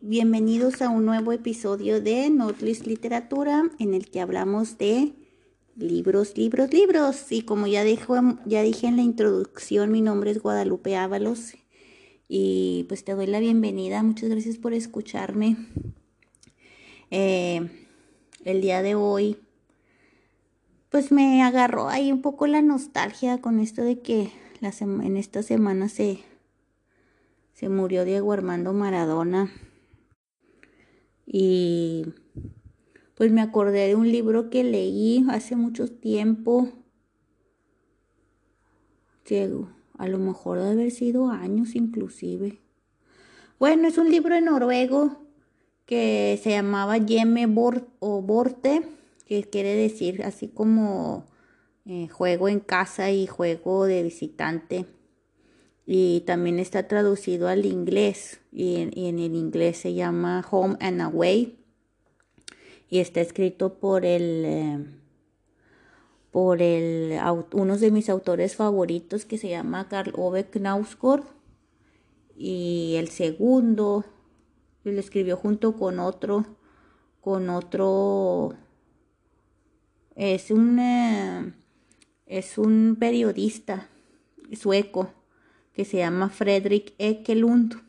Bienvenidos a un nuevo episodio de Notlist Literatura en el que hablamos de libros, libros, libros. Y como ya, ya dije en la introducción, mi nombre es Guadalupe Ábalos y pues te doy la bienvenida. Muchas gracias por escucharme. Eh, el día de hoy pues me agarró ahí un poco la nostalgia con esto de que en esta semana se se murió Diego Armando Maradona. Y pues me acordé de un libro que leí hace mucho tiempo. Diego, a lo mejor debe haber sido años inclusive. Bueno, es un libro en noruego que se llamaba Yeme o Borte, que quiere decir así como eh, juego en casa y juego de visitante y también está traducido al inglés y en, el inglés se llama Home and Away y está escrito por el eh, por el uno de mis autores favoritos que se llama Karl Ove Knausgård y el segundo lo escribió junto con otro con otro es un eh, es un periodista sueco que se llama Fredrik Ekelund.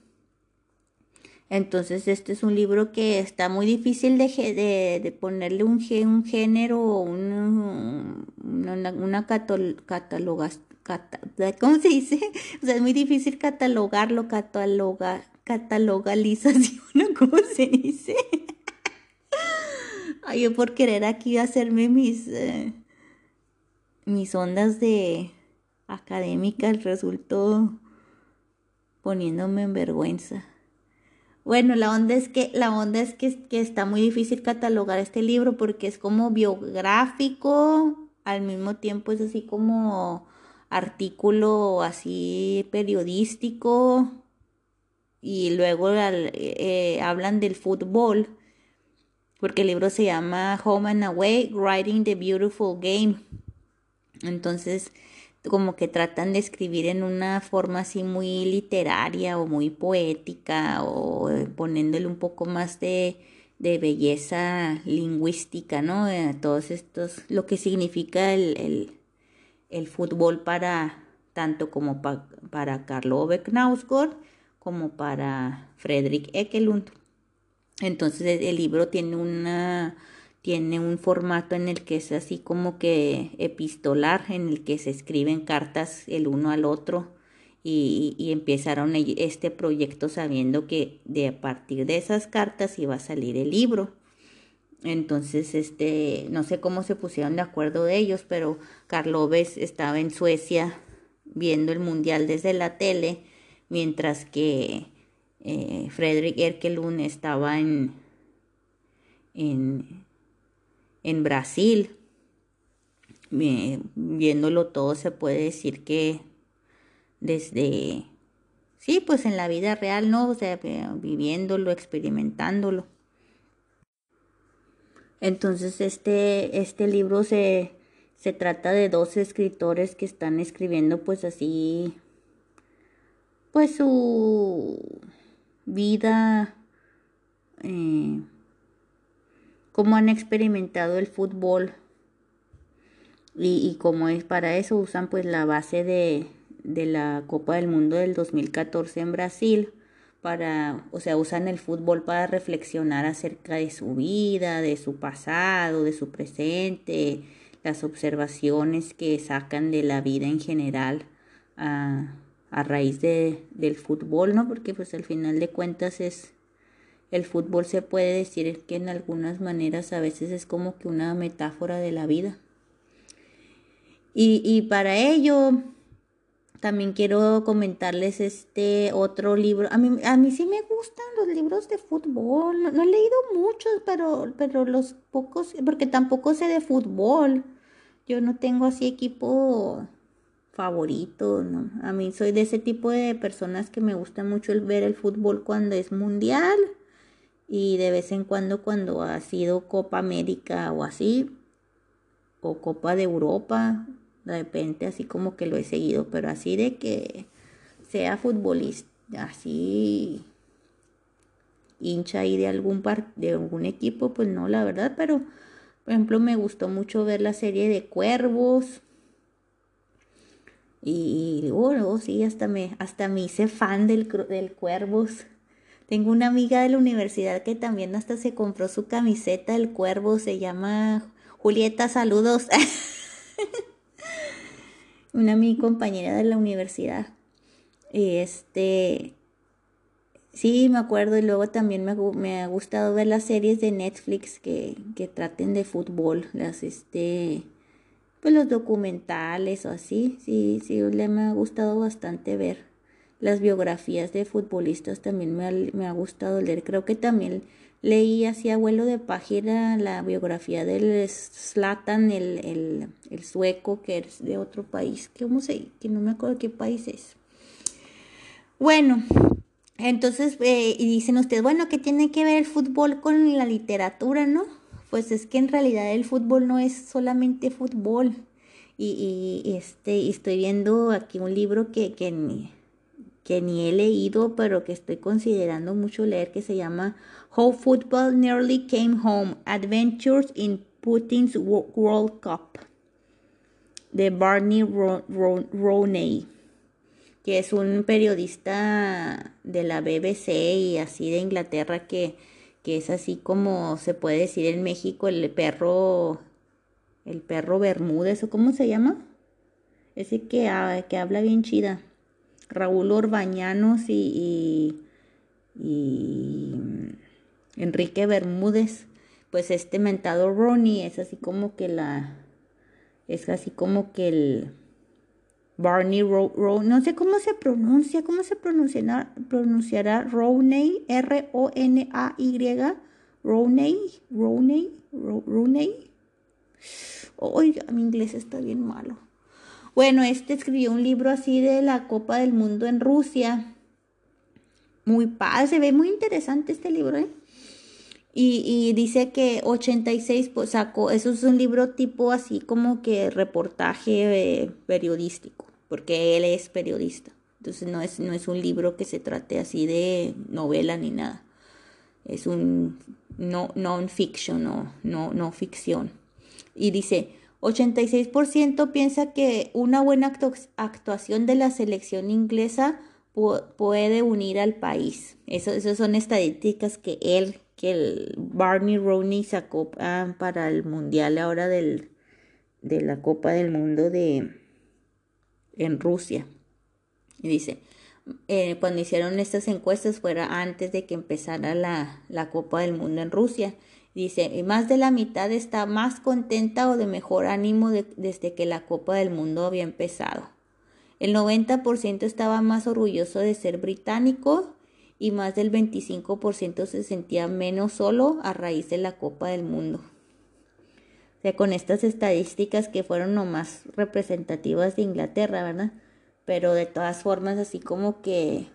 Entonces este es un libro que está muy difícil de, de, ponerle un, un género o un, una, una ¿cómo se dice? O sea, es muy difícil catalogarlo, cataloga, catalogalización, ¿cómo se dice? Ay, yo por querer aquí hacerme mis, eh, mis ondas de, académica resultó poniéndome en vergüenza. Bueno, la onda es que la onda es que, que, está muy difícil catalogar este libro porque es como biográfico, al mismo tiempo es así como artículo así periodístico y luego eh, hablan del fútbol porque el libro se llama Home and Away, Writing the Beautiful Game. Entonces, como que tratan de escribir en una forma así muy literaria o muy poética o poniéndole un poco más de, belleza lingüística, ¿no? Eh, todos estos, lo que significa el, fútbol para tanto como para Carlo Ove como para Frederick Ekelund. Entonces el libro tiene una tiene un formato en el que es así como que epistolar, en el que se escriben cartas el uno al otro y, empezaron este proyecto sabiendo que de a partir de esas cartas iba a salir el libro. Entonces, este, no sé cómo se pusieron de acuerdo de ellos, pero Carloves estaba en Suecia viendo el mundial desde la tele, mientras que eh, Frederick Erkelund estaba en, en, en Brasil. viéndolo todo se puede decir que desde, sí, pues en la vida real, ¿no? O sea, viviéndolo, experimentándolo. Entonces este, este libro se, se trata de dos escritores que están escribiendo pues así, pues su vida, eh, cómo han experimentado el fútbol y, y como es para eso usan pues la base de, de la Copa del Mundo del 2014 en Brasil para, o sea, usan el fútbol para reflexionar acerca de su vida, de su pasado, de su presente, las observaciones que sacan de la vida en general a, a raíz de, del fútbol, ¿no? Porque pues al final de cuentas es, el fútbol se puede decir que en algunas maneras a veces es como que una metáfora de la vida. Y, y para ello también quiero comentarles este otro libro. A mí, a mí sí me gustan los libros de fútbol. No, he leído muchos, pero, pero los pocos, porque tampoco sé de fútbol. Yo no tengo así equipo favorito, ¿no? A mí soy de ese tipo de personas que me gusta mucho el ver el fútbol cuando es mundial y de vez en cuando cuando ha sido Copa América o así, o Copa de Europa, de repente así como que lo he seguido, pero así de que sea futbolista, así hincha ahí de algún par, de algún equipo, pues no, la verdad, pero por ejemplo me gustó mucho ver la serie de Cuervos. Y, bueno, sí, hasta me, hasta me hice fan del, del Cuervos. Tengo una amiga de la universidad que también hasta se compró su camiseta del Cuervo, se llama Julieta, saludos. una mi compañera de la universidad. Este, sí, me acuerdo y luego también me, me, ha gustado ver las series de Netflix que, que traten de fútbol, las este, pues los documentales o así, sí, sí, le me ha gustado bastante ver las biografías de futbolistas también me ha, me ha gustado leer, creo que también leí así abuelo de página la biografía del Slatan, el, el, sueco que es de otro país, ¿cómo se, que no me acuerdo qué país es. Bueno, entonces, eh, y dicen ustedes, bueno, ¿qué tiene que ver el fútbol con la literatura, no? Pues es que en realidad el fútbol no es solamente fútbol. Y, y este, estoy viendo aquí un libro que, que, que ni he leído, pero que estoy considerando mucho leer, que se llama How Football Nearly Came Home, Adventures in Putin's World Cup, de Barney Roney, que es un periodista de la BBC y así de Inglaterra, que, que es así como se puede decir en México el perro, el perro Bermúdez, o cómo se llama, ese que, que habla bien chida. Raúl Orbañanos y, y, Enrique Bermúdez, pues este mentado Ronnie es así como que la, es así como que el Barney Ro, no sé cómo se pronuncia, cómo se pronunciará, pronunciará Roney, R-O-N-A-Y, Roney, Roney, Roney. Oiga, mi inglés está bien malo. Bueno, este escribió un libro así de la Copa del Mundo en Rusia. Muy padre, se ve muy interesante este libro, ¿eh? Y, dice que 86 pues, sacó, eso es un libro tipo así como que reportaje eh, periodístico, porque él es periodista. Entonces no es, no es un libro que se trate así de novela ni nada. Es un no non-fiction, no, no, no ficción. Y dice, 86% piensa que una buena actuación de la selección inglesa puede unir al país. Eso, esas son estadísticas que él, que el Barney Rooney sacó ah, para el mundial ahora del, de la Copa del Mundo de en Rusia. Y dice, eh, cuando hicieron estas encuestas fuera antes de que empezara la, la Copa del Mundo en Rusia. Dice, más de la mitad está más contenta o de mejor ánimo desde que la Copa del Mundo había empezado. El 90% estaba más orgulloso de ser británico y más del 25% se sentía menos solo a raíz de la Copa del Mundo. O sea, con estas estadísticas que fueron nomás representativas de Inglaterra, ¿verdad? Pero de todas formas, así como que,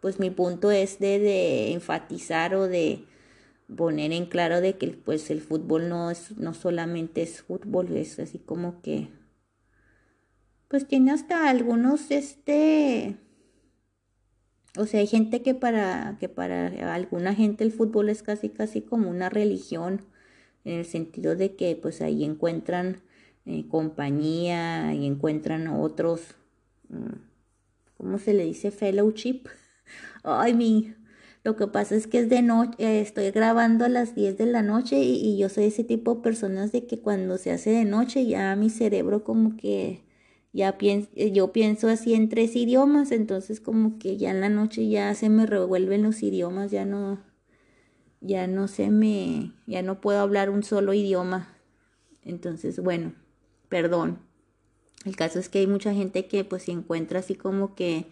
pues mi punto es de, de enfatizar o de poner en claro de que pues el fútbol no es no solamente es fútbol, es así como que pues tiene hasta algunos este o sea, hay gente que para que para alguna gente el fútbol es casi casi como una religión en el sentido de que pues ahí encuentran eh, compañía y encuentran otros mm, ¿cómo se le dice? fellowship. Ay, mi lo que pasa es que es de noche, eh, estoy grabando a las 10 de la noche y, yo soy ese tipo de personas de que cuando se hace de noche ya mi cerebro como que ya pienso, eh, yo pienso así en tres idiomas, entonces como que ya en la noche ya se me revuelven los idiomas, ya no, ya no se me, ya no puedo hablar un solo idioma. Entonces, bueno, perdón. El caso es que hay mucha gente que pues se encuentra así como que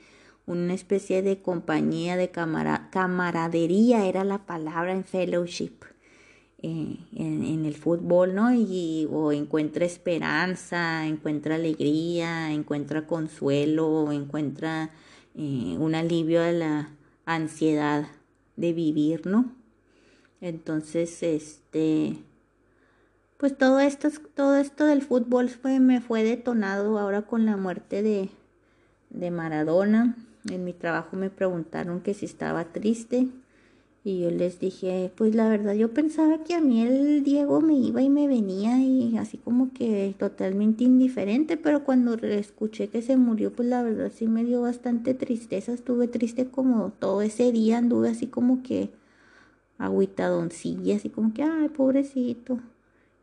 una especie de compañía, de camaradería era la palabra en fellowship. Eh, en, el fútbol, ¿no? Y, o encuentra esperanza, encuentra alegría, encuentra consuelo, encuentra eh, un alivio a la ansiedad de vivir, ¿no? Entonces, este, pues todo esto, todo esto del fútbol fue, me fue detonado ahora con la muerte de, de Maradona. En mi trabajo me preguntaron que si estaba triste y yo les dije, pues la verdad yo pensaba que a mí el Diego me iba y me venía y así como que totalmente indiferente, pero cuando escuché que se murió, pues la verdad sí me dio bastante tristeza, estuve triste como todo ese día, anduve así como que agüitadoncilla, así como que, ay, pobrecito.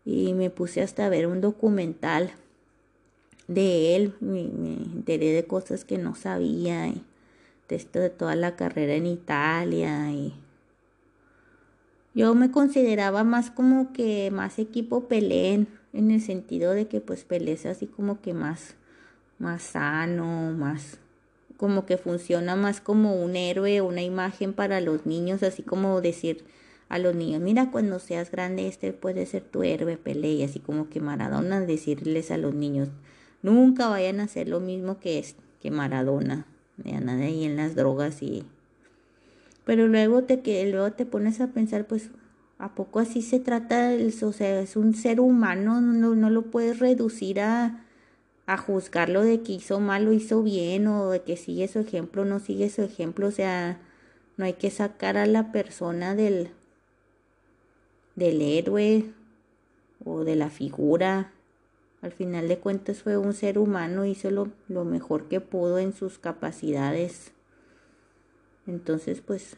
Y me puse hasta a ver un documental de él, me, enteré de cosas que no sabía, de esto de toda la carrera en Italia y yo me consideraba más como que más equipo Pelé en el sentido de que pues Pelé es así como que más, más sano, más como que funciona más como un héroe, una imagen para los niños, así como decir a los niños, mira cuando seas grande este puede ser tu héroe Pelé y así como que Maradona decirles a los niños, nunca vayan a hacer lo mismo que es que Maradona, ya nada ahí en las drogas y pero luego te, que, luego te pones a pensar, pues, ¿a poco así se trata? O sea, es un ser humano, no, no lo puedes reducir a, a juzgarlo de que hizo mal o hizo bien, o de que sigue su ejemplo o no sigue su ejemplo. O sea, no hay que sacar a la persona del, del héroe o de la figura. Al final de cuentas fue un ser humano, hizo lo, lo mejor que pudo en sus capacidades. Entonces, pues,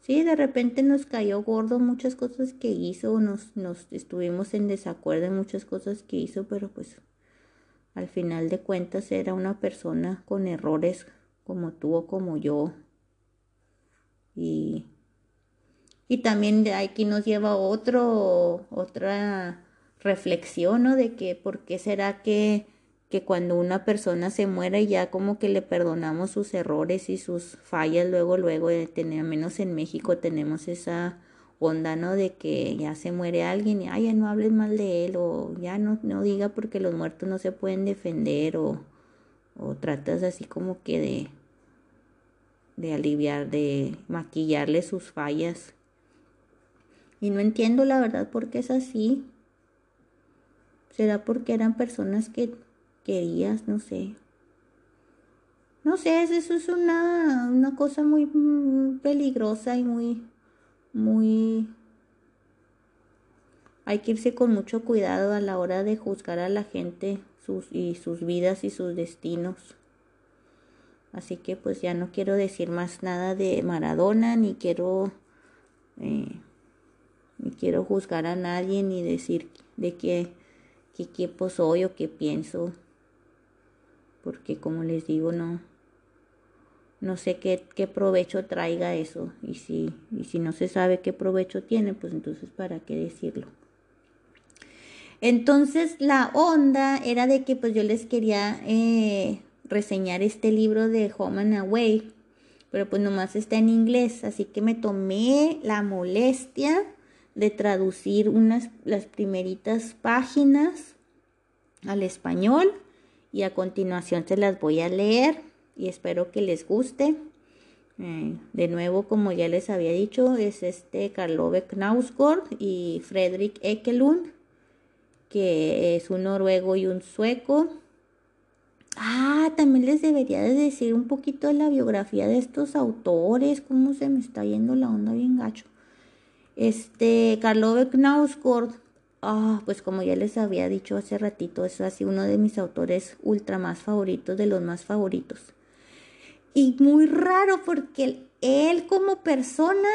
sí, de repente nos cayó gordo muchas cosas que hizo, nos, nos estuvimos en desacuerdo en muchas cosas que hizo, pero pues al final de cuentas era una persona con errores como tú o como yo. Y, y también aquí nos lleva otro, otra reflexión, ¿no? De que por qué será que que cuando una persona se muere ya como que le perdonamos sus errores y sus fallas, luego, luego, de tener, menos en México tenemos esa onda, ¿no? De que ya se muere alguien y, ay, ya no hables mal de él, o ya no, no diga porque los muertos no se pueden defender, o, o tratas así como que de, de aliviar, de maquillarle sus fallas. Y no entiendo la verdad por qué es así. ¿Será porque eran personas que querías, no sé. No sé, eso es una, una cosa muy mm, peligrosa y muy, muy... Hay que irse con mucho cuidado a la hora de juzgar a la gente sus, y sus vidas y sus destinos. Así que pues ya no quiero decir más nada de Maradona, ni quiero, eh, ni quiero juzgar a nadie, ni decir de qué, qué equipo soy o qué pienso porque como les digo, no, no sé qué, qué provecho traiga eso. Y si, y si no se sabe qué provecho tiene, pues entonces para qué decirlo. Entonces la onda era de que pues yo les quería eh, reseñar este libro de Home and Away, pero pues nomás está en inglés, así que me tomé la molestia de traducir unas las primeritas páginas al español y a continuación se las voy a leer y espero que les guste. Eh, de nuevo, como ya les había dicho, es este Karlove Knausgård y Fredrik Ekelund, que es un noruego y un sueco. Ah, también les debería de decir un poquito de la biografía de estos autores, cómo se me está yendo la onda bien gacho. Este, Karlove Knausgård, ah, pues como ya les había dicho hace ratito, es así uno de mis autores ultra más favoritos, de los más favoritos. Y muy raro porque él como persona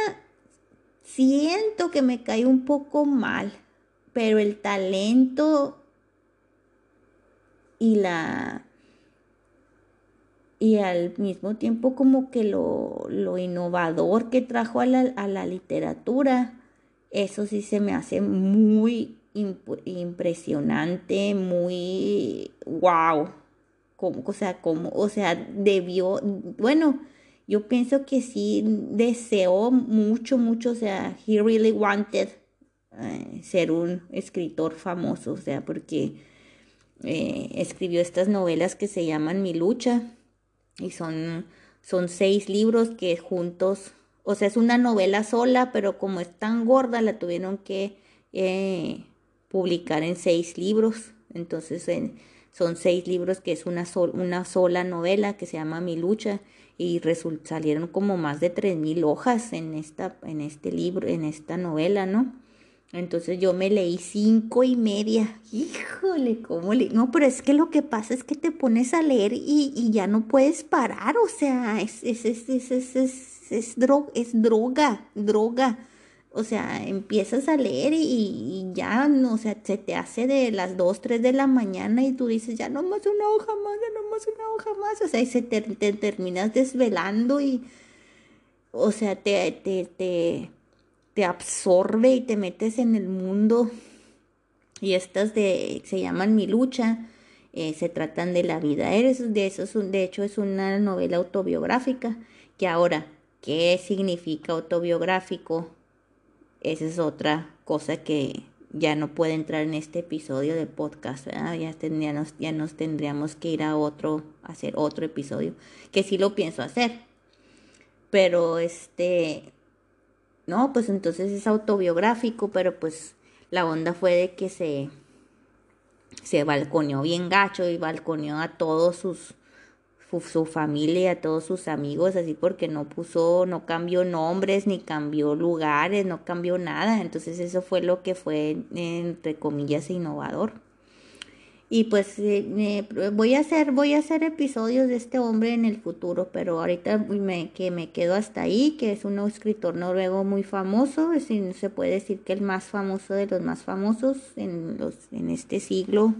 siento que me cae un poco mal, pero el talento y la y al mismo tiempo como que lo, lo innovador que trajo a la, a la, literatura, eso sí se me hace muy impresionante, muy wow o sea, como, o sea, debió, bueno, yo pienso que sí deseó mucho, mucho, o sea, he really wanted eh, ser un escritor famoso, o sea, porque eh, escribió estas novelas que se llaman Mi lucha y son, son seis libros que juntos, o sea, es una novela sola, pero como es tan gorda, la tuvieron que eh, publicar en seis libros, entonces en son seis libros que es una, una sola novela que se llama Mi lucha y salieron como más de tres mil hojas en, esta, en este libro, en esta novela, ¿no? Entonces yo me leí cinco y media. Híjole, ¿cómo le.? No, pero es que lo que pasa es que te pones a leer y, y ya no puedes parar. O sea, es, es, es, es, es, es, es droga, droga. O sea, empiezas a leer y, ya, no, o sea, se te hace de las 2, 3 de la mañana y tú dices, ya no más una hoja más, ya no más una hoja más. O sea, y se te, terminas desvelando y, o sea, te, te, te absorbe y te metes en el mundo. Y estas de, se llaman Mi lucha, eh, se tratan de la vida. Eres de eso, de hecho, es una novela autobiográfica. Que ahora, ¿qué significa autobiográfico? esa es otra cosa que ya no puede entrar en este episodio de podcast, Ya, ya nos tendríamos que ir a otro, hacer otro episodio, que sí lo pienso hacer. Pero este, no, pues entonces es autobiográfico, pero pues la onda fue de que se, se balconeó bien gacho y balconeó a todos sus, su familia, a todos sus amigos, así porque no puso, no cambió nombres, ni cambió lugares, no cambió nada. Entonces eso fue lo que fue, entre comillas, innovador. Y pues eh, voy a hacer, voy a hacer episodios de este hombre en el futuro, pero ahorita que me quedo hasta ahí, que es un escritor noruego muy famoso, es, se puede decir que el más famoso de los más famosos en, los, en este siglo,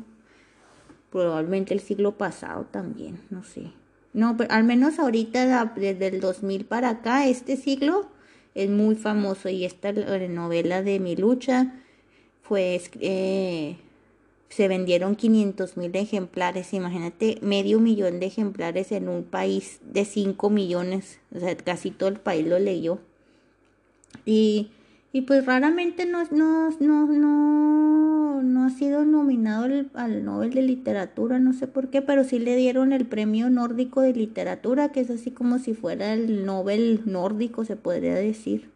probablemente el siglo pasado también, no sé. No, pero al menos ahorita, desde el 2000 para acá, este siglo, es muy famoso. Y esta novela de Mi lucha fue, eh, se vendieron 500 mil ejemplares. Imagínate, medio millón de ejemplares en un país de 5 millones. O sea, casi todo el país lo leyó. Y y pues raramente no, no, no, no, no ha sido nominado al Nobel de Literatura, no sé por qué, pero sí le dieron el premio nórdico de literatura, que es así como si fuera el Nobel nórdico, se podría decir.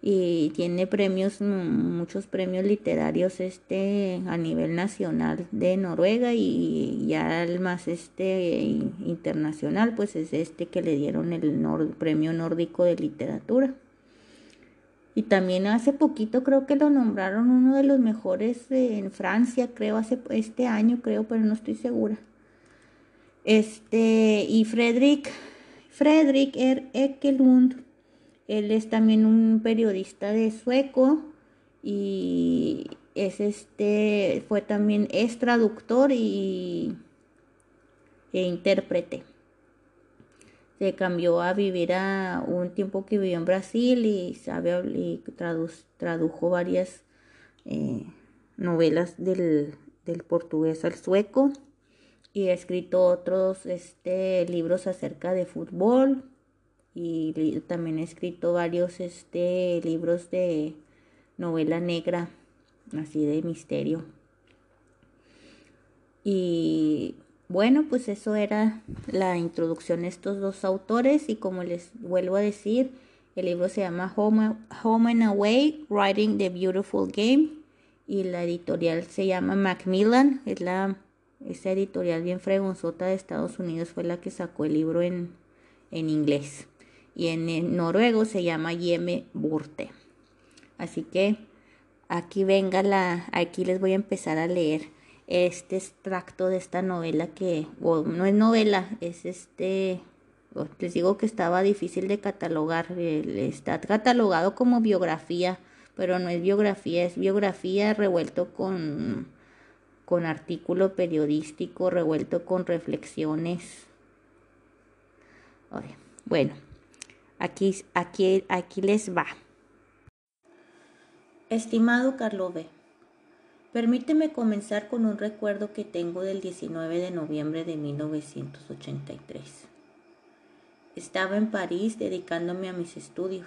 Y tiene premios, muchos premios literarios este a nivel nacional de Noruega y ya el más este internacional, pues es este que le dieron el premio nórdico de literatura. Y también hace poquito creo que lo nombraron uno de los mejores en Francia, creo, hace este año, creo, pero no estoy segura. Este, y Fredrik, Fredrik er Ekelund, él es también un periodista de sueco y es este, fue también, es traductor y, e intérprete. Se cambió a vivir a un tiempo que vivió en Brasil y sabe y tradujo varias eh, novelas del, portugués al sueco y ha escrito otros este, libros acerca de fútbol y también ha escrito varios este, libros de novela negra, así de misterio. Y bueno, pues eso era la introducción de estos dos autores y como les vuelvo a decir, el libro se llama Home, Home and Away, Writing the Beautiful Game y la editorial se llama Macmillan, es la esa editorial bien fregonzota de Estados Unidos fue la que sacó el libro en, en inglés y en, noruego se llama Yeme Burte. Así que aquí venga la, aquí les voy a empezar a leer este extracto de esta novela que, no es novela, es este, les digo que estaba difícil de catalogar, está catalogado como biografía, pero no es biografía, es biografía revuelto con, con artículo periodístico, revuelto con reflexiones. Bueno, Aquí, aquí, aquí les va. Estimado Carlove, permíteme comenzar con un recuerdo que tengo del 19 de noviembre de 1983. Estaba en París dedicándome a mis estudios,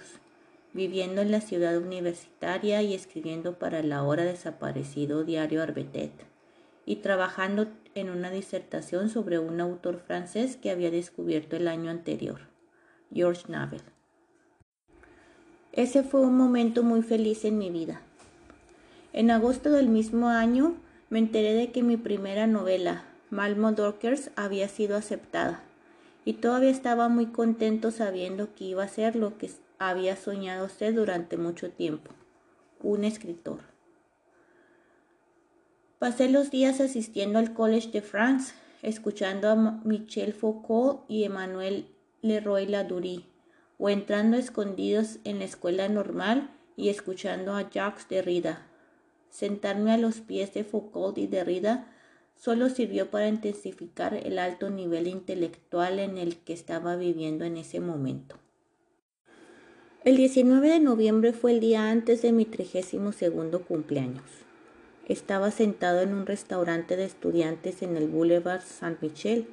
viviendo en la ciudad universitaria y escribiendo para el ahora desaparecido diario Arbetet, y trabajando en una disertación sobre un autor francés que había descubierto el año anterior. George Navel. Ese fue un momento muy feliz en mi vida. En agosto del mismo año me enteré de que mi primera novela, Malmo Dorkers, había sido aceptada y todavía estaba muy contento sabiendo que iba a ser lo que había soñado ser durante mucho tiempo, un escritor. Pasé los días asistiendo al College de France, escuchando a Michel Foucault y Emmanuel Leroy Ladurie, o entrando escondidos en la escuela normal y escuchando a Jacques Derrida. Sentarme a los pies de Foucault y Derrida solo sirvió para intensificar el alto nivel intelectual en el que estaba viviendo en ese momento. El 19 de noviembre fue el día antes de mi trigésimo segundo cumpleaños. Estaba sentado en un restaurante de estudiantes en el Boulevard Saint-Michel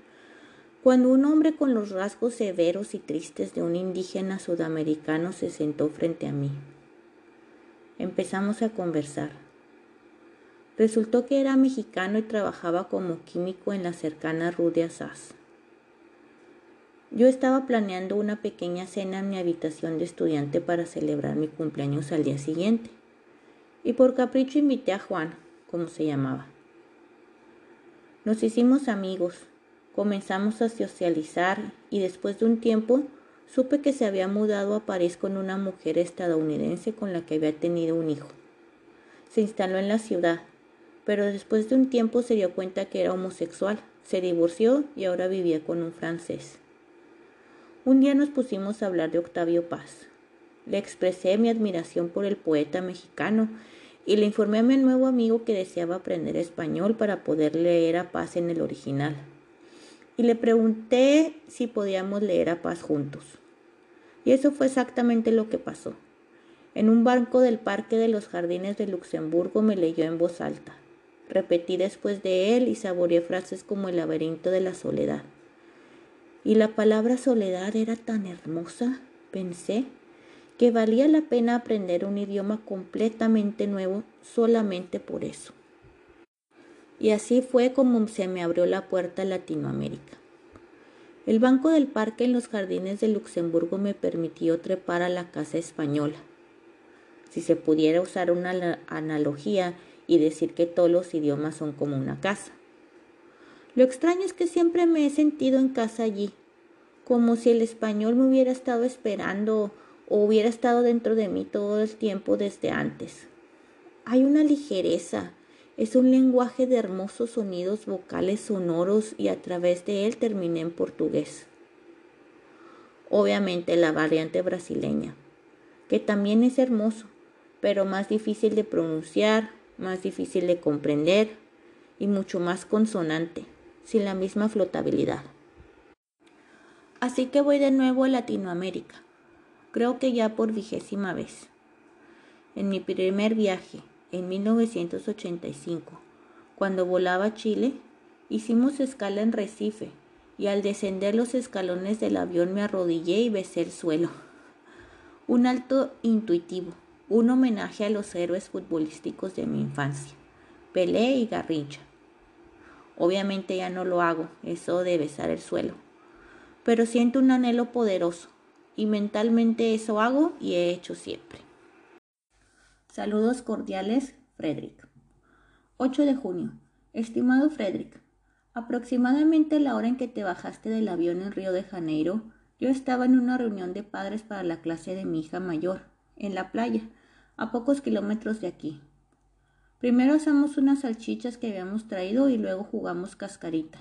cuando un hombre con los rasgos severos y tristes de un indígena sudamericano se sentó frente a mí. Empezamos a conversar. Resultó que era mexicano y trabajaba como químico en la cercana Rue de Yo estaba planeando una pequeña cena en mi habitación de estudiante para celebrar mi cumpleaños al día siguiente. Y por capricho invité a Juan, como se llamaba. Nos hicimos amigos Comenzamos a socializar y después de un tiempo supe que se había mudado a París con una mujer estadounidense con la que había tenido un hijo. Se instaló en la ciudad, pero después de un tiempo se dio cuenta que era homosexual, se divorció y ahora vivía con un francés. Un día nos pusimos a hablar de Octavio Paz. Le expresé mi admiración por el poeta mexicano y le informé a mi nuevo amigo que deseaba aprender español para poder leer a Paz en el original y le pregunté si podíamos leer a paz juntos. Y eso fue exactamente lo que pasó. En un banco del Parque de los Jardines de Luxemburgo me leyó en voz alta. Repetí después de él y saboreé frases como el laberinto de la soledad. Y la palabra soledad era tan hermosa, pensé, que valía la pena aprender un idioma completamente nuevo solamente por eso. Y así fue como se me abrió la puerta a Latinoamérica. El banco del parque en los jardines de Luxemburgo me permitió trepar a la casa española. Si se pudiera usar una analogía y decir que todos los idiomas son como una casa. Lo extraño es que siempre me he sentido en casa allí, como si el español me hubiera estado esperando o hubiera estado dentro de mí todo el tiempo desde antes. Hay una ligereza, es un lenguaje de hermosos sonidos vocales sonoros y a través de él terminé en portugués. Obviamente la variante brasileña, que también es hermoso, pero más difícil de pronunciar, más difícil de comprender y mucho más consonante, sin la misma flotabilidad. Así que voy de nuevo a Latinoamérica, creo que ya por vigésima vez. En mi primer viaje, en 1985. Cuando volaba a Chile, hicimos escala en Recife y al descender los escalones del avión me arrodillé y besé el suelo. Un alto intuitivo, un homenaje a los héroes futbolísticos de mi infancia, Pelé y Garrincha. Obviamente ya no lo hago, eso de besar el suelo. Pero siento un anhelo poderoso y mentalmente eso hago y he hecho siempre. Saludos cordiales, Frederick. 8 de junio. Estimado Frederick, aproximadamente la hora en que te bajaste del avión en Río de Janeiro, yo estaba en una reunión de padres para la clase de mi hija mayor, en la playa, a pocos kilómetros de aquí. Primero asamos unas salchichas que habíamos traído y luego jugamos cascarita.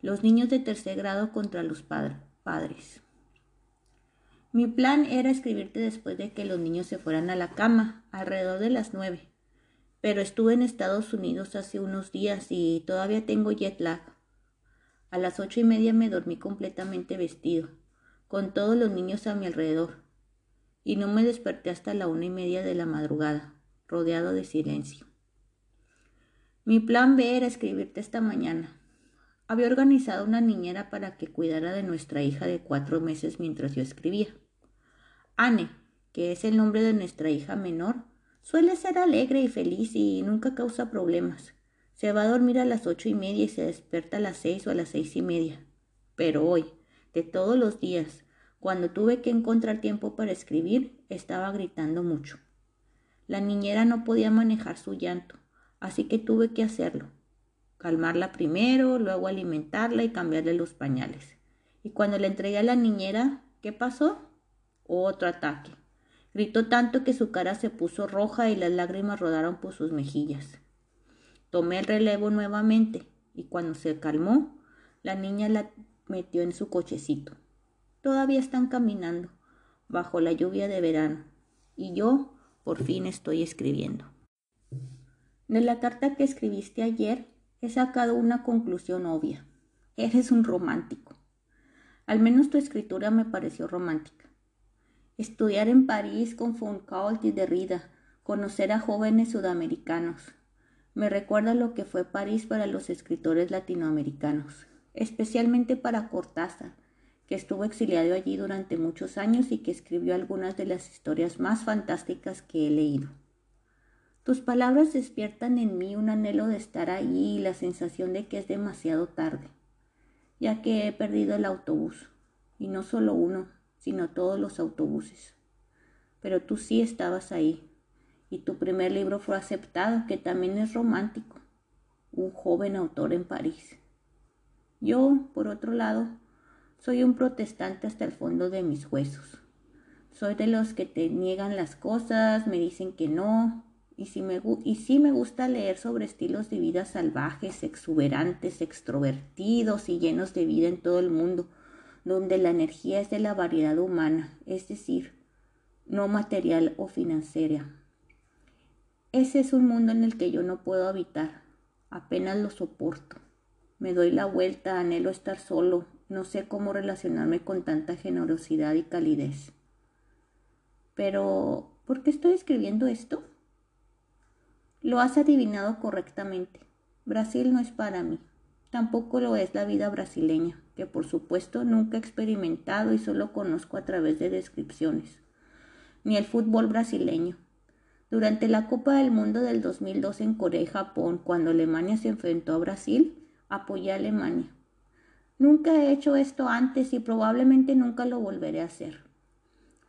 Los niños de tercer grado contra los padres. Mi plan era escribirte después de que los niños se fueran a la cama, alrededor de las nueve. Pero estuve en Estados Unidos hace unos días y todavía tengo jet lag. A las ocho y media me dormí completamente vestido, con todos los niños a mi alrededor, y no me desperté hasta la una y media de la madrugada, rodeado de silencio. Mi plan B era escribirte esta mañana. Había organizado una niñera para que cuidara de nuestra hija de cuatro meses mientras yo escribía. Anne, que es el nombre de nuestra hija menor, suele ser alegre y feliz y nunca causa problemas. Se va a dormir a las ocho y media y se despierta a las seis o a las seis y media. Pero hoy, de todos los días, cuando tuve que encontrar tiempo para escribir, estaba gritando mucho. La niñera no podía manejar su llanto así que tuve que hacerlo. Calmarla primero, luego alimentarla y cambiarle los pañales. Y cuando le entregué a la niñera, ¿qué pasó? Otro ataque. Gritó tanto que su cara se puso roja y las lágrimas rodaron por sus mejillas. Tomé el relevo nuevamente y cuando se calmó, la niña la metió en su cochecito. Todavía están caminando bajo la lluvia de verano y yo por fin estoy escribiendo. De la carta que escribiste ayer he sacado una conclusión obvia. Eres un romántico. Al menos tu escritura me pareció romántica. Estudiar en París con Foucault y Derrida, conocer a jóvenes sudamericanos. Me recuerda lo que fue París para los escritores latinoamericanos, especialmente para Cortázar, que estuvo exiliado allí durante muchos años y que escribió algunas de las historias más fantásticas que he leído. Tus palabras despiertan en mí un anhelo de estar ahí y la sensación de que es demasiado tarde, ya que he perdido el autobús, y no solo uno, sino todos los autobuses. Pero tú sí estabas ahí, y tu primer libro fue aceptado, que también es romántico, un joven autor en París. Yo, por otro lado, soy un protestante hasta el fondo de mis huesos. Soy de los que te niegan las cosas, me dicen que no, y, si me, y sí me gusta leer sobre estilos de vida salvajes, exuberantes, extrovertidos y llenos de vida en todo el mundo, donde la energía es de la variedad humana, es decir, no material o financiera. Ese es un mundo en el que yo no puedo habitar, apenas lo soporto. Me doy la vuelta, anhelo estar solo, no sé cómo relacionarme con tanta generosidad y calidez. Pero, ¿por qué estoy escribiendo esto? Lo has adivinado correctamente. Brasil no es para mí. Tampoco lo es la vida brasileña, que por supuesto nunca he experimentado y solo conozco a través de descripciones. Ni el fútbol brasileño. Durante la Copa del Mundo del 2002 en Corea y Japón, cuando Alemania se enfrentó a Brasil, apoyé a Alemania. Nunca he hecho esto antes y probablemente nunca lo volveré a hacer.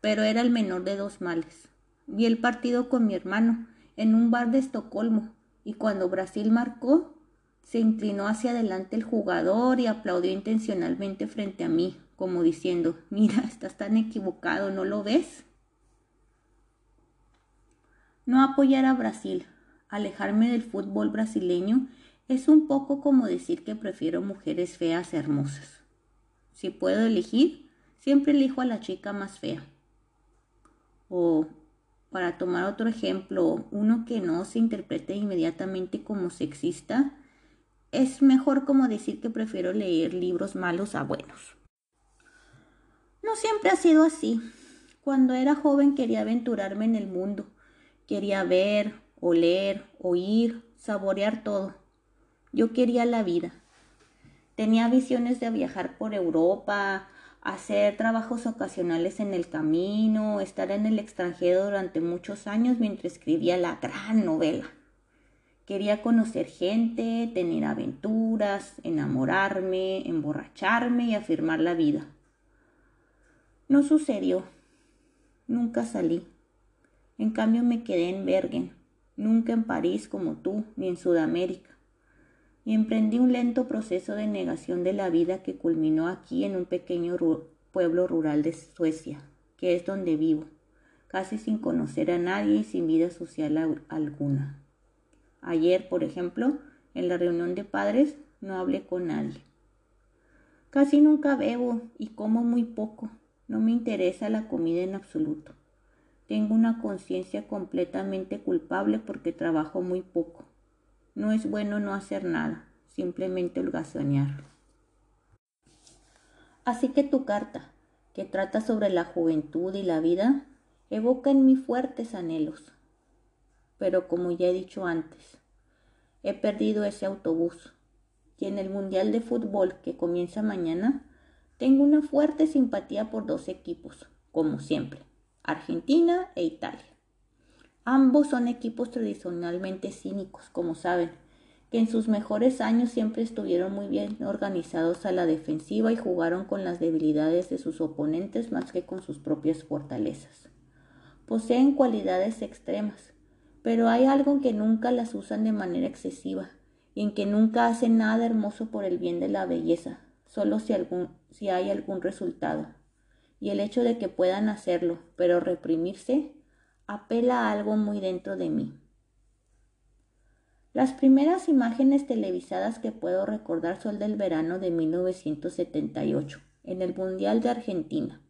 Pero era el menor de dos males. Vi el partido con mi hermano en un bar de Estocolmo y cuando Brasil marcó, se inclinó hacia adelante el jugador y aplaudió intencionalmente frente a mí, como diciendo, mira, estás tan equivocado, ¿no lo ves? No apoyar a Brasil, alejarme del fútbol brasileño, es un poco como decir que prefiero mujeres feas hermosas. Si puedo elegir, siempre elijo a la chica más fea. O para tomar otro ejemplo, uno que no se interprete inmediatamente como sexista, es mejor como decir que prefiero leer libros malos a buenos. No siempre ha sido así. Cuando era joven quería aventurarme en el mundo. Quería ver, oler, oír, saborear todo. Yo quería la vida. Tenía visiones de viajar por Europa, hacer trabajos ocasionales en el camino, estar en el extranjero durante muchos años mientras escribía la gran novela. Quería conocer gente, tener aventuras, enamorarme, emborracharme y afirmar la vida. No sucedió. Nunca salí. En cambio me quedé en Bergen, nunca en París como tú, ni en Sudamérica. Y emprendí un lento proceso de negación de la vida que culminó aquí en un pequeño pueblo rural de Suecia, que es donde vivo, casi sin conocer a nadie y sin vida social alguna. Ayer, por ejemplo, en la reunión de padres, no hablé con nadie. Casi nunca bebo y como muy poco. No me interesa la comida en absoluto. Tengo una conciencia completamente culpable porque trabajo muy poco. No es bueno no hacer nada, simplemente holgazanear. Así que tu carta, que trata sobre la juventud y la vida, evoca en mí fuertes anhelos. Pero como ya he dicho antes, he perdido ese autobús. Y en el Mundial de Fútbol que comienza mañana, tengo una fuerte simpatía por dos equipos, como siempre. Argentina e Italia. Ambos son equipos tradicionalmente cínicos, como saben, que en sus mejores años siempre estuvieron muy bien organizados a la defensiva y jugaron con las debilidades de sus oponentes más que con sus propias fortalezas. Poseen cualidades extremas, pero hay algo en que nunca las usan de manera excesiva y en que nunca hacen nada hermoso por el bien de la belleza, solo si, si hay algún resultado y el hecho de que puedan hacerlo, pero reprimirse, apela a algo muy dentro de mí. Las primeras imágenes televisadas que puedo recordar son del verano de 1978, en el Mundial de Argentina.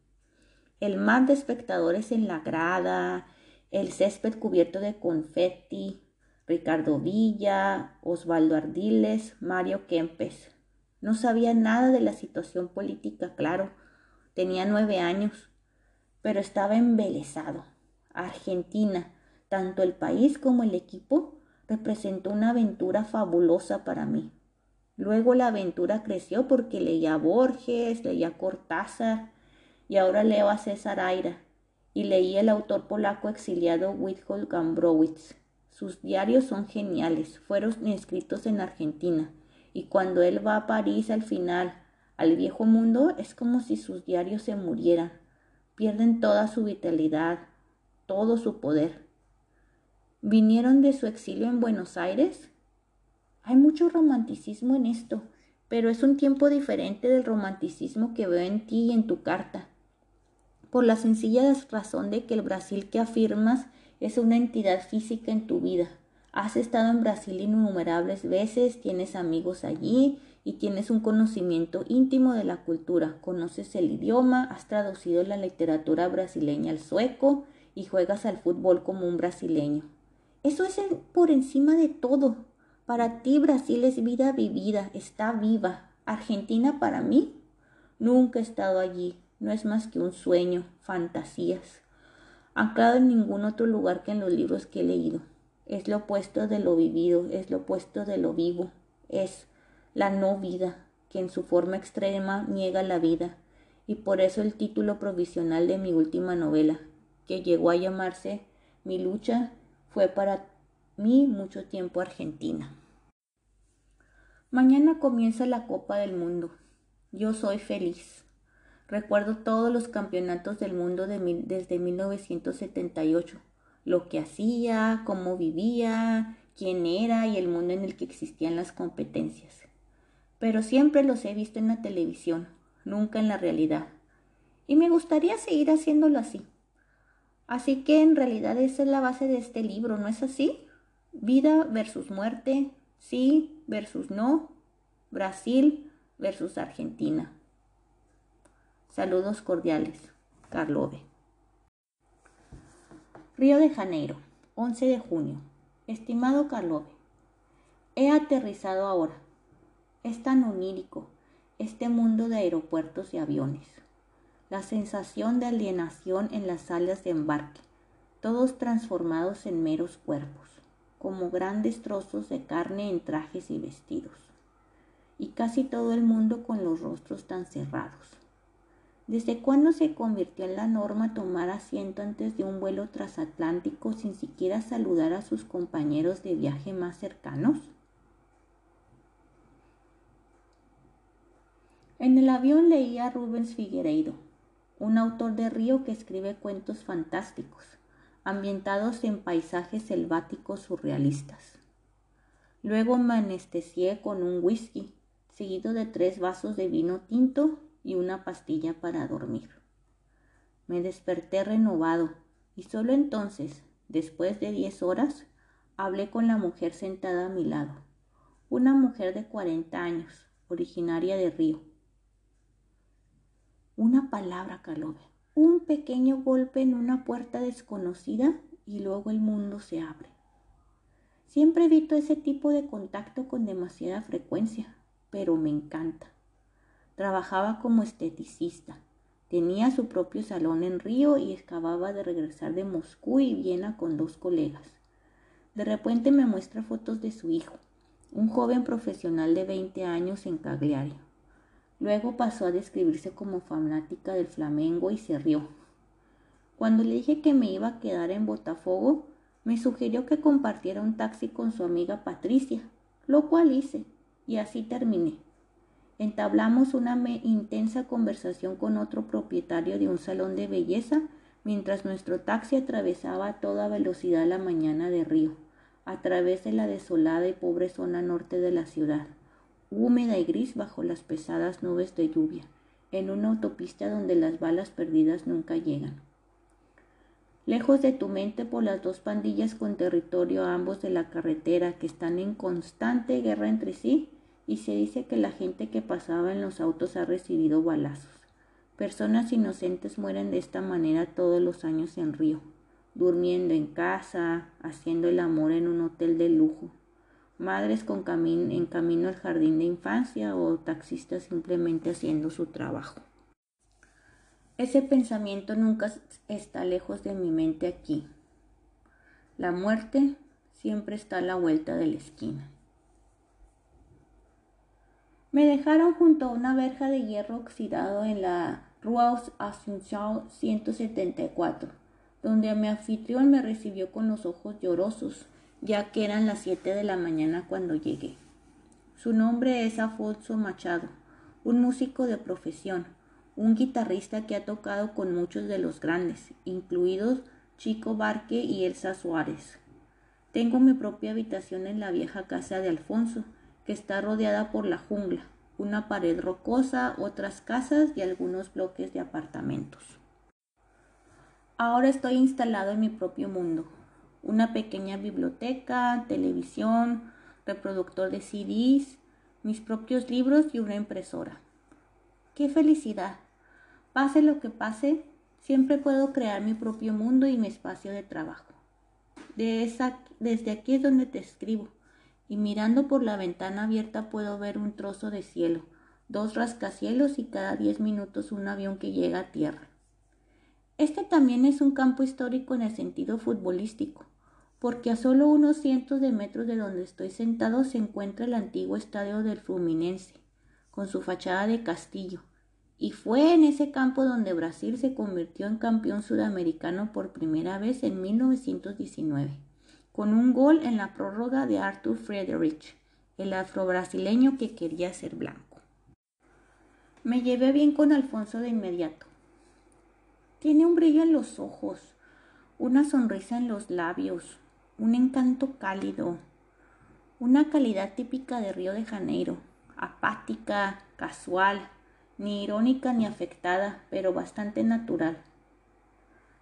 El mar de espectadores en la grada, el césped cubierto de confetti, Ricardo Villa, Osvaldo Ardiles, Mario Kempes. No sabía nada de la situación política, claro, Tenía nueve años, pero estaba embelesado. Argentina, tanto el país como el equipo, representó una aventura fabulosa para mí. Luego la aventura creció porque leía a Borges, leía a Cortázar y ahora leo a César Aira y leí el autor polaco exiliado Witold Gombrowicz. Sus diarios son geniales, fueron escritos en Argentina y cuando él va a París al final al viejo mundo es como si sus diarios se murieran, pierden toda su vitalidad, todo su poder. ¿Vinieron de su exilio en Buenos Aires? Hay mucho romanticismo en esto, pero es un tiempo diferente del romanticismo que veo en ti y en tu carta, por la sencilla razón de que el Brasil que afirmas es una entidad física en tu vida. Has estado en Brasil innumerables veces, tienes amigos allí, y tienes un conocimiento íntimo de la cultura, conoces el idioma, has traducido la literatura brasileña al sueco y juegas al fútbol como un brasileño. Eso es por encima de todo. Para ti Brasil es vida vivida, está viva. Argentina para mí nunca he estado allí, no es más que un sueño, fantasías, anclado en ningún otro lugar que en los libros que he leído. Es lo opuesto de lo vivido, es lo opuesto de lo vivo, es la no vida, que en su forma extrema niega la vida, y por eso el título provisional de mi última novela, que llegó a llamarse Mi lucha, fue para mí mucho tiempo Argentina. Mañana comienza la Copa del Mundo. Yo soy feliz. Recuerdo todos los campeonatos del mundo desde 1978, lo que hacía, cómo vivía, quién era y el mundo en el que existían las competencias pero siempre los he visto en la televisión, nunca en la realidad. Y me gustaría seguir haciéndolo así. Así que en realidad esa es la base de este libro, ¿no es así? Vida versus muerte, sí versus no, Brasil versus Argentina. Saludos cordiales, Carlove. Río de Janeiro, 11 de junio. Estimado Carlove, he aterrizado ahora es tan onírico este mundo de aeropuertos y aviones. La sensación de alienación en las salas de embarque, todos transformados en meros cuerpos, como grandes trozos de carne en trajes y vestidos. Y casi todo el mundo con los rostros tan cerrados. ¿Desde cuándo se convirtió en la norma tomar asiento antes de un vuelo transatlántico sin siquiera saludar a sus compañeros de viaje más cercanos? En el avión leía Rubens Figueiredo, un autor de Río que escribe cuentos fantásticos, ambientados en paisajes selváticos surrealistas. Luego me anestesié con un whisky, seguido de tres vasos de vino tinto y una pastilla para dormir. Me desperté renovado y solo entonces, después de diez horas, hablé con la mujer sentada a mi lado, una mujer de cuarenta años, originaria de Río. Una palabra, Calove, un pequeño golpe en una puerta desconocida y luego el mundo se abre. Siempre evito ese tipo de contacto con demasiada frecuencia, pero me encanta. Trabajaba como esteticista. Tenía su propio salón en Río y acababa de regresar de Moscú y Viena con dos colegas. De repente me muestra fotos de su hijo, un joven profesional de 20 años en Cagliari. Luego pasó a describirse como fanática del flamengo y se rió. Cuando le dije que me iba a quedar en Botafogo, me sugirió que compartiera un taxi con su amiga Patricia, lo cual hice, y así terminé. Entablamos una intensa conversación con otro propietario de un salón de belleza mientras nuestro taxi atravesaba a toda velocidad la mañana de Río, a través de la desolada y pobre zona norte de la ciudad, húmeda y gris bajo las pesadas nubes de lluvia, en una autopista donde las balas perdidas nunca llegan. Lejos de tu mente por las dos pandillas con territorio ambos de la carretera que están en constante guerra entre sí, y se dice que la gente que pasaba en los autos ha recibido balazos. Personas inocentes mueren de esta manera todos los años en Río, durmiendo en casa, haciendo el amor en un hotel de lujo, madres en camino al jardín de infancia o taxistas simplemente haciendo su trabajo. Ese pensamiento nunca está lejos de mi mente aquí. La muerte siempre está a la vuelta de la esquina. Me dejaron junto a una verja de hierro oxidado en la Rue Asunción 174, donde mi anfitrión me recibió con los ojos llorosos, ya que eran las 7 de la mañana cuando llegué. Su nombre es Afonso Machado, un músico de profesión, un guitarrista que ha tocado con muchos de los grandes, incluidos Chico Barque y Elsa Suárez. Tengo mi propia habitación en la vieja casa de Alfonso, que está rodeada por la jungla, una pared rocosa, otras casas y algunos bloques de apartamentos. Ahora estoy instalado en mi propio mundo. Una pequeña biblioteca, televisión, reproductor de CDs, mis propios libros y una impresora. ¡Qué felicidad! Pase lo que pase, siempre puedo crear mi propio mundo y mi espacio de trabajo. desde aquí es donde te escribo y mirando por la ventana abierta puedo ver un trozo de cielo, dos rascacielos y cada diez minutos un avión que llega a tierra. Este también es un campo histórico en el sentido futbolístico, porque a solo unos cientos de metros de donde estoy sentado se encuentra el antiguo estadio del Fluminense, con su fachada de castillo, y fue en ese campo donde Brasil se convirtió en campeón sudamericano por primera vez en 1919 con un gol en la prórroga de Arthur Friedrich, el afrobrasileño que quería ser blanco. Me llevé bien con Alfonso de inmediato. Tiene un brillo en los ojos, una sonrisa en los labios, un encanto cálido, una calidad típica de Río de Janeiro, apática, casual, ni irónica ni afectada, pero bastante natural.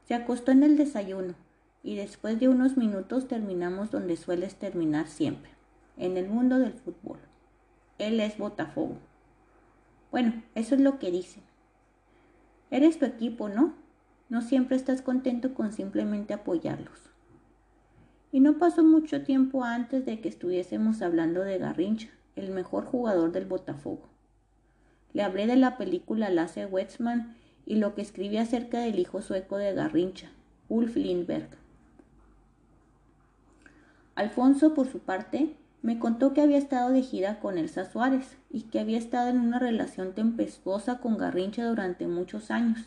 Se acostó en el desayuno y después de unos minutos terminamos donde sueles terminar siempre, en el mundo del fútbol. Él es Botafogo. Bueno, eso es lo que dice. Eres tu equipo, ¿no? No siempre estás contento con simplemente apoyarlos. Y no pasó mucho tiempo antes de que estuviésemos hablando de Garrincha, el mejor jugador del Botafogo. Le hablé de la película Lasse Wetzmann y lo que escribí acerca del hijo sueco de Garrincha, Ulf Lindberg. Alfonso, por su parte, Me contó que había estado de gira con Elsa Suárez y que había estado en una relación tempestuosa con Garrincha durante muchos años,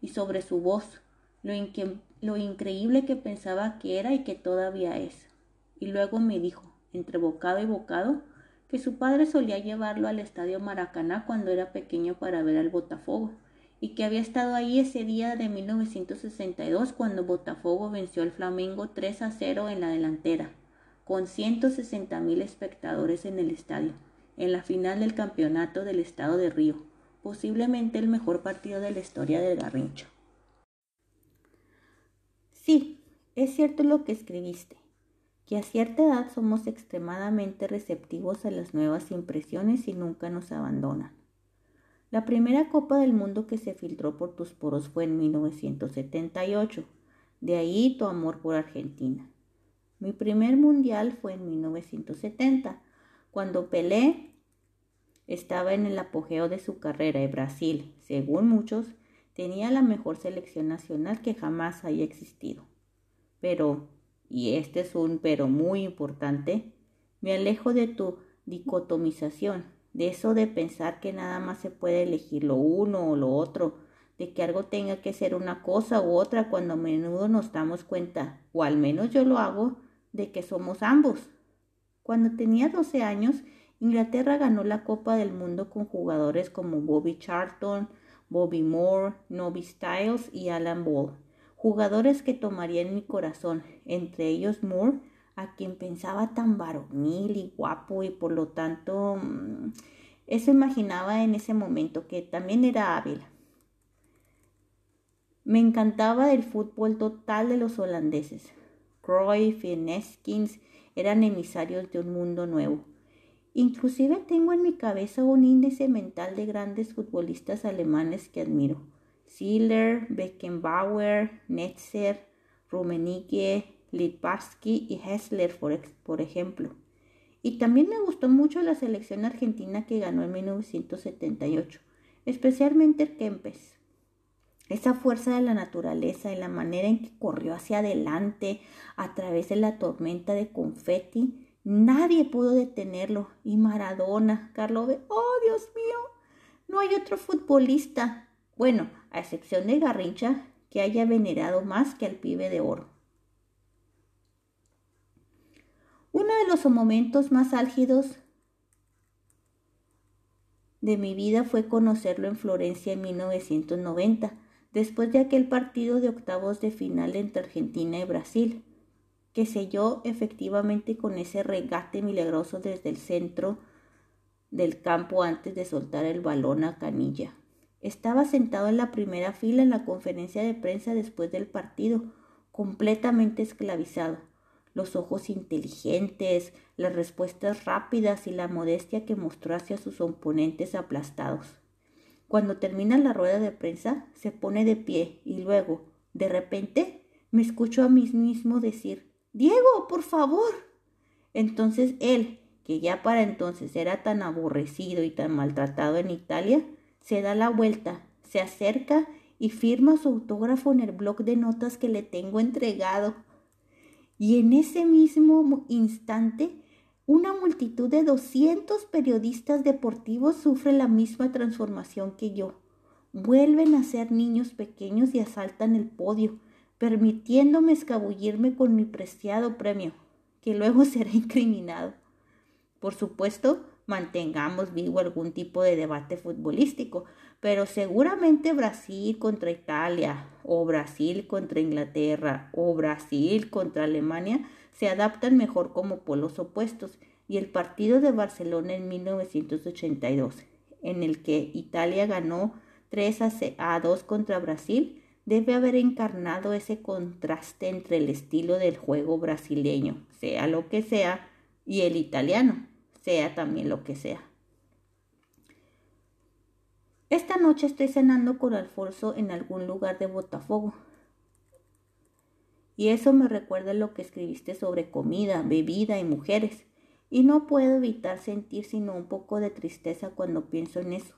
y sobre su voz, lo, increíble que pensaba que era y que todavía es. Y luego me dijo, entre bocado y bocado, que su padre solía llevarlo al estadio Maracaná cuando era pequeño para ver al Botafogo, y que había estado ahí ese día de 1962 cuando Botafogo venció al Flamengo 3 a 0 en la delantera con 160 mil espectadores en el estadio, en la final del campeonato del estado de Río, posiblemente el mejor partido de la historia del Garrincho. Sí, es cierto lo que escribiste, que a cierta edad somos extremadamente receptivos a las nuevas impresiones y nunca nos abandonan. La primera Copa del Mundo que se filtró por tus poros fue en 1978, de ahí tu amor por Argentina. Mi primer mundial fue en 1970, cuando Pelé estaba en el apogeo de su carrera y Brasil, según muchos, tenía la mejor selección nacional que jamás haya existido. Pero, y este es un pero muy importante, me alejo de tu dicotomización, de eso de pensar que nada más se puede elegir lo uno o lo otro, de que algo tenga que ser una cosa u otra cuando a menudo nos damos cuenta, o al menos yo lo hago, de que somos ambos. Cuando tenía 12 años, Inglaterra ganó la Copa del Mundo con jugadores como Bobby Charlton, Bobby Moore, Nobby Styles y Alan Ball, jugadores que tomarían mi corazón, entre ellos Moore, a quien pensaba tan varonil y guapo y por lo tanto mm, eso imaginaba en ese momento que también era hábil. Me encantaba el fútbol total de los holandeses. Cruyff y eran emisarios de un mundo nuevo. Inclusive tengo en mi cabeza un índice mental de grandes futbolistas alemanes que admiro. Ziller, Beckenbauer, Netzer, Rummenigge, Litbarski y Hessler, por, por ejemplo. Y también me gustó mucho la selección argentina que ganó en 1978, especialmente Kempes esa fuerza de la naturaleza y la manera en que corrió hacia adelante a través de la tormenta de confeti, nadie pudo detenerlo. Y Maradona, Carlos, oh Dios mío, no hay otro futbolista, bueno, a excepción de Garrincha, que haya venerado más que al pibe de oro. Uno de los momentos más álgidos de mi vida fue conocerlo en Florencia en 1990 después de aquel partido de octavos de final entre Argentina y Brasil, que selló efectivamente con ese regate milagroso desde el centro del campo antes de soltar el balón a Canilla. Estaba sentado en la primera fila en la conferencia de prensa después del partido, completamente esclavizado. Los ojos inteligentes, las respuestas rápidas y la modestia que mostró hacia sus oponentes aplastados. Cuando termina la rueda de prensa, se pone de pie y luego, de repente, me escucho a mí mismo decir, Diego, por favor. Entonces él, que ya para entonces era tan aborrecido y tan maltratado en Italia, se da la vuelta, se acerca y firma su autógrafo en el bloc de notas que le tengo entregado. Y en ese mismo instante una multitud de 200 periodistas deportivos sufre la misma transformación que yo. Vuelven a ser niños pequeños y asaltan el podio, permitiéndome escabullirme con mi preciado premio, que luego será incriminado. Por supuesto, mantengamos vivo algún tipo de debate futbolístico, pero seguramente Brasil contra Italia, o Brasil contra Inglaterra, o Brasil contra Alemania se adaptan mejor como polos opuestos, y el partido de Barcelona en 1982, en el que Italia ganó 3 a 2 contra Brasil, debe haber encarnado ese contraste entre el estilo del juego brasileño, sea lo que sea, y el italiano, sea también lo que sea. Esta noche estoy cenando con Alfonso en algún lugar de Botafogo. Y eso me recuerda lo que escribiste sobre comida, bebida y mujeres. Y no puedo evitar sentir sino un poco de tristeza cuando pienso en eso,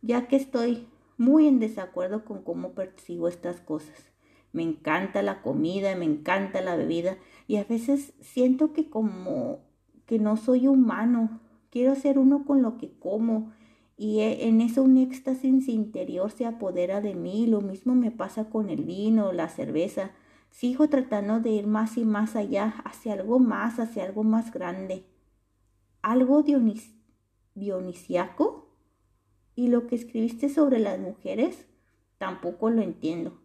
ya que estoy muy en desacuerdo con cómo percibo estas cosas. Me encanta la comida, me encanta la bebida y a veces siento que como que no soy humano, quiero ser uno con lo que como y e, en eso un éxtasis interior se apodera de mí. Lo mismo me pasa con el vino, la cerveza. Sigo tratando de ir más y más allá, hacia algo más, hacia algo más grande. ¿Algo dionis dionisiaco? ¿Y lo que escribiste sobre las mujeres? Tampoco lo entiendo.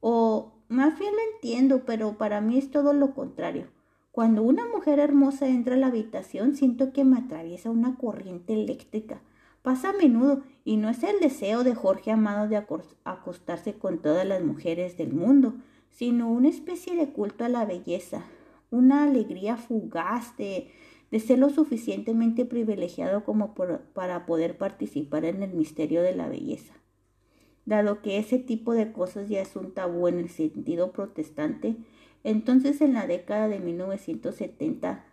O más bien lo entiendo, pero para mí es todo lo contrario. Cuando una mujer hermosa entra a la habitación, siento que me atraviesa una corriente eléctrica. Pasa a menudo y no es el deseo de Jorge Amado de acostarse con todas las mujeres del mundo, sino una especie de culto a la belleza, una alegría fugaz de, ser lo suficientemente privilegiado como para poder participar en el misterio de la belleza. Dado que ese tipo de cosas ya es un tabú en el sentido protestante, entonces en la década de 1970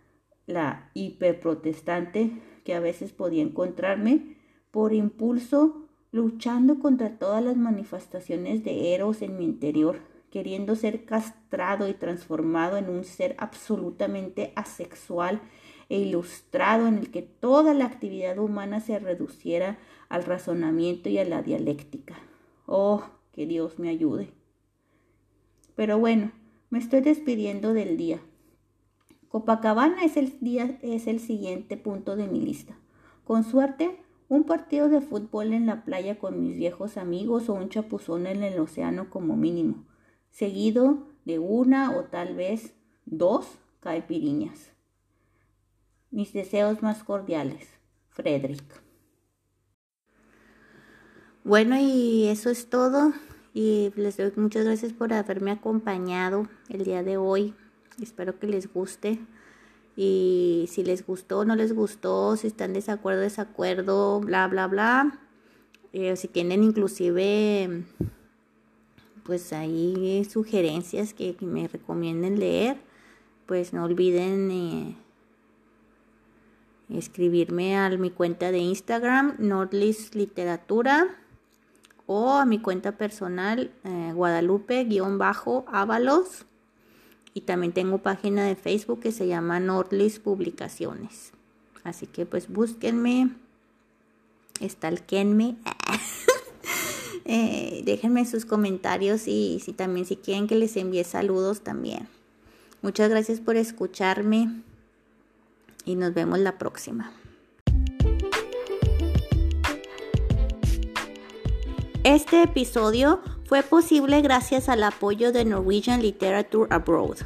la hiperprotestante que a veces podía encontrarme por impulso luchando contra todas las manifestaciones de Eros en mi interior, queriendo ser castrado y transformado en un ser absolutamente asexual e ilustrado en el que toda la actividad humana se reduciera al razonamiento y a la dialéctica. Oh, que Dios me ayude. Pero bueno, me estoy despidiendo del día. Copacabana es el, día, es el siguiente punto de mi lista. Con suerte, un partido de fútbol en la playa con mis viejos amigos o un chapuzón en el océano como mínimo, seguido de una o tal vez dos caipiriñas. Mis deseos más cordiales, Frederick. Bueno, y eso es todo. Y les doy muchas gracias por haberme acompañado el día de hoy. Espero que les guste. Y si les gustó o no les gustó, si están desacuerdo, desacuerdo, bla, bla, bla. Eh, si tienen inclusive, pues ahí sugerencias que, me recomienden leer, pues no olviden eh, escribirme a mi cuenta de Instagram, Nordlist Literatura o a mi cuenta personal eh, Guadalupe-Ábalos. Y también tengo página de Facebook que se llama Nordlist Publicaciones. Así que pues búsquenme, estalquenme. eh, déjenme sus comentarios y si también si quieren que les envíe saludos también. Muchas gracias por escucharme y nos vemos la próxima. Este episodio fue posible gracias al apoyo de Norwegian Literature Abroad.